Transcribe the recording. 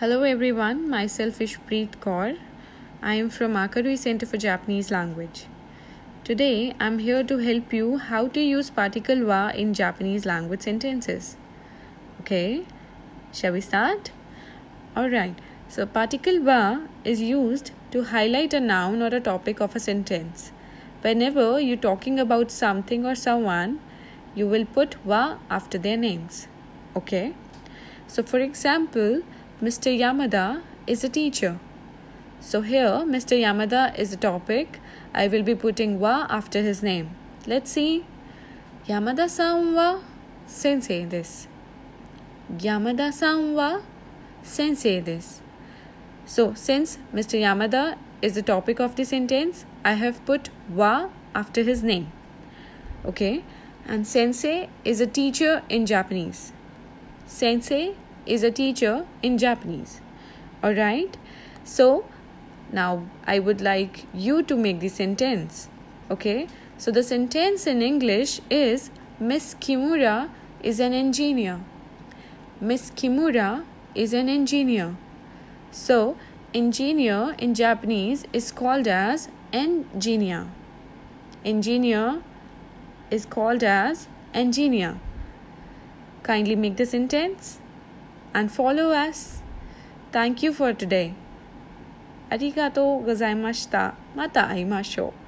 Hello everyone, myself is Preet Kaur. I am from Akarui Center for Japanese Language. Today I'm here to help you how to use particle wa in Japanese language sentences. Okay, shall we start? Alright, so particle wa is used to highlight a noun or a topic of a sentence. Whenever you're talking about something or someone, you will put wa after their names. Okay? So, for example, Mr. Yamada is a teacher. So, here Mr. Yamada is the topic. I will be putting wa after his name. Let's see. Yamada san wa sensei desu. Yamada san wa sensei desu. So, since Mr. Yamada is the topic of the sentence, I have put wa after his name. Okay, and sensei is a teacher in Japanese. Sensei is a teacher in Japanese. Alright? So now I would like you to make the sentence. Okay? So the sentence in English is Miss Kimura is an engineer. Miss Kimura is an engineer. So engineer in Japanese is called as engineer. Engineer is called as engineer. Kindly make the sentence and follow us. Thank you for today. ありがとうございました。また会いましょう。